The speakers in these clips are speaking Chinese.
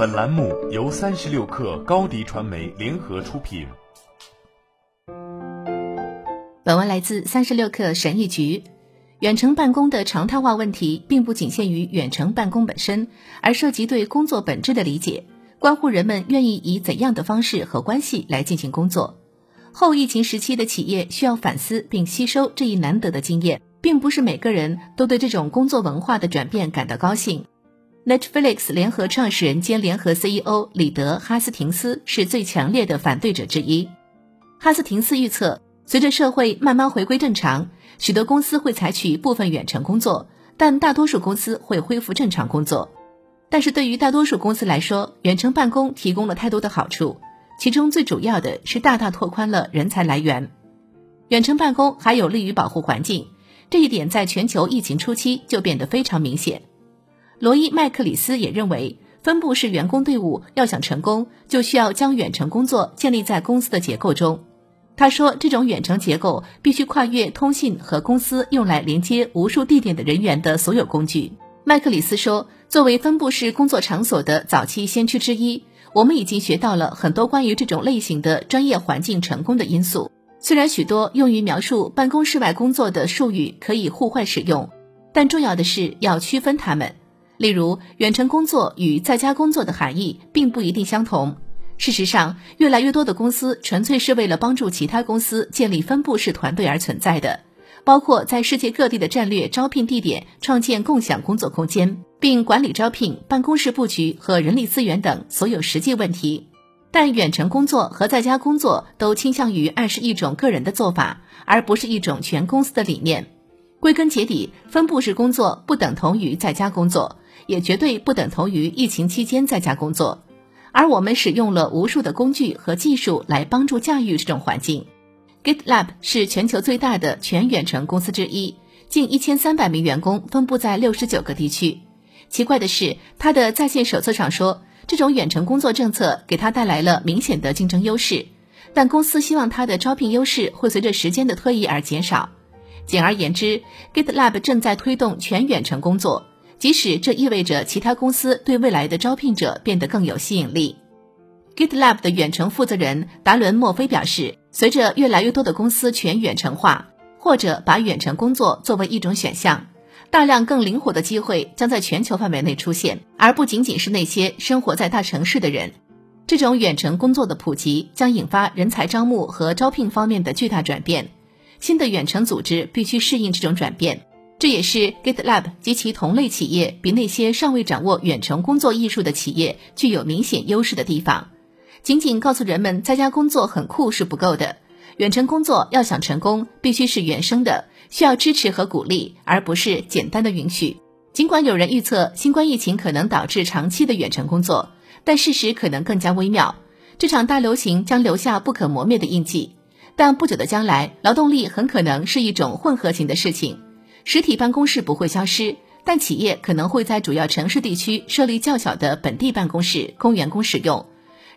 本栏目由三十六氪高低传媒联合出品。本文来自三十六氪神译局。远程办公的常态化问题，并不仅限于远程办公本身，而涉及对工作本质的理解，关乎人们愿意以怎样的方式和关系来进行工作。后疫情时期的企业需要反思并吸收这一难得的经验，并不是每个人都对这种工作文化的转变感到高兴。Netflix 联合创始人兼联合 CEO 里德·哈斯廷斯是最强烈的反对者之一。哈斯廷斯预测，随着社会慢慢回归正常，许多公司会采取部分远程工作，但大多数公司会恢复正常工作。但是对于大多数公司来说，远程办公提供了太多的好处，其中最主要的是大大拓宽了人才来源。远程办公还有利于保护环境，这一点在全球疫情初期就变得非常明显。罗伊·麦克里斯也认为，分布式员工队伍要想成功，就需要将远程工作建立在公司的结构中。他说，这种远程结构必须跨越通信和公司用来连接无数地点的人员的所有工具。麦克里斯说，作为分布式工作场所的早期先驱之一，我们已经学到了很多关于这种类型的专业环境成功的因素。虽然许多用于描述办公室外工作的术语可以互换使用，但重要的是要区分它们。例如，远程工作与在家工作的含义并不一定相同。事实上，越来越多的公司纯粹是为了帮助其他公司建立分布式团队而存在的，包括在世界各地的战略招聘地点创建共享工作空间，并管理招聘、办公室布局和人力资源等所有实际问题。但远程工作和在家工作都倾向于暗示一种个人的做法，而不是一种全公司的理念。归根结底，分布式工作不等同于在家工作。也绝对不等同于疫情期间在家工作，而我们使用了无数的工具和技术来帮助驾驭这种环境。GitLab 是全球最大的全远程公司之一，近一千三百名员工分布在六十九个地区。奇怪的是，它的在线手册上说，这种远程工作政策给他带来了明显的竞争优势，但公司希望它的招聘优势会随着时间的推移而减少。简而言之，GitLab 正在推动全远程工作。即使这意味着其他公司对未来的招聘者变得更有吸引力，GitLab 的远程负责人达伦·墨菲表示，随着越来越多的公司全远程化，或者把远程工作作为一种选项，大量更灵活的机会将在全球范围内出现，而不仅仅是那些生活在大城市的人。这种远程工作的普及将引发人才招募和招聘方面的巨大转变，新的远程组织必须适应这种转变。这也是 GitLab 及其同类企业比那些尚未掌握远程工作艺术的企业具有明显优势的地方。仅仅告诉人们在家工作很酷是不够的，远程工作要想成功，必须是原生的，需要支持和鼓励，而不是简单的允许。尽管有人预测新冠疫情可能导致长期的远程工作，但事实可能更加微妙。这场大流行将留下不可磨灭的印记，但不久的将来，劳动力很可能是一种混合型的事情。实体办公室不会消失，但企业可能会在主要城市地区设立较小的本地办公室供员工使用。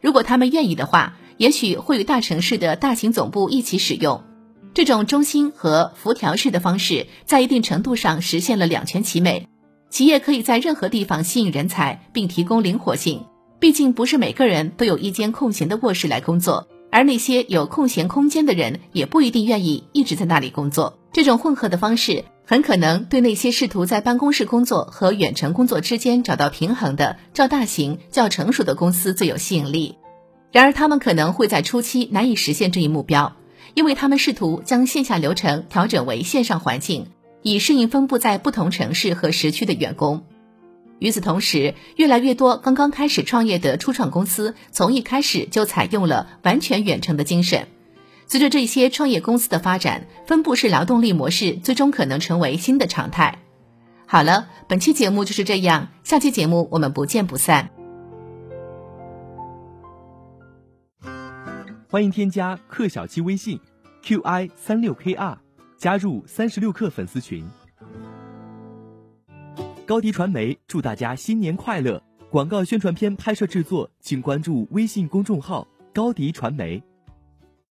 如果他们愿意的话，也许会与大城市的大型总部一起使用。这种中心和辐条式的方式，在一定程度上实现了两全其美。企业可以在任何地方吸引人才，并提供灵活性。毕竟不是每个人都有一间空闲的卧室来工作，而那些有空闲空间的人也不一定愿意一直在那里工作。这种混合的方式。很可能对那些试图在办公室工作和远程工作之间找到平衡的较大型、较成熟的公司最有吸引力。然而，他们可能会在初期难以实现这一目标，因为他们试图将线下流程调整为线上环境，以适应分布在不同城市和时区的员工。与此同时，越来越多刚刚开始创业的初创公司从一开始就采用了完全远程的精神。随着这些创业公司的发展，分布式劳动力模式最终可能成为新的常态。好了，本期节目就是这样，下期节目我们不见不散。欢迎添加克小七微信，qi 三六 kr，加入三十六氪粉丝群。高迪传媒祝大家新年快乐！广告宣传片拍摄制作，请关注微信公众号高迪传媒。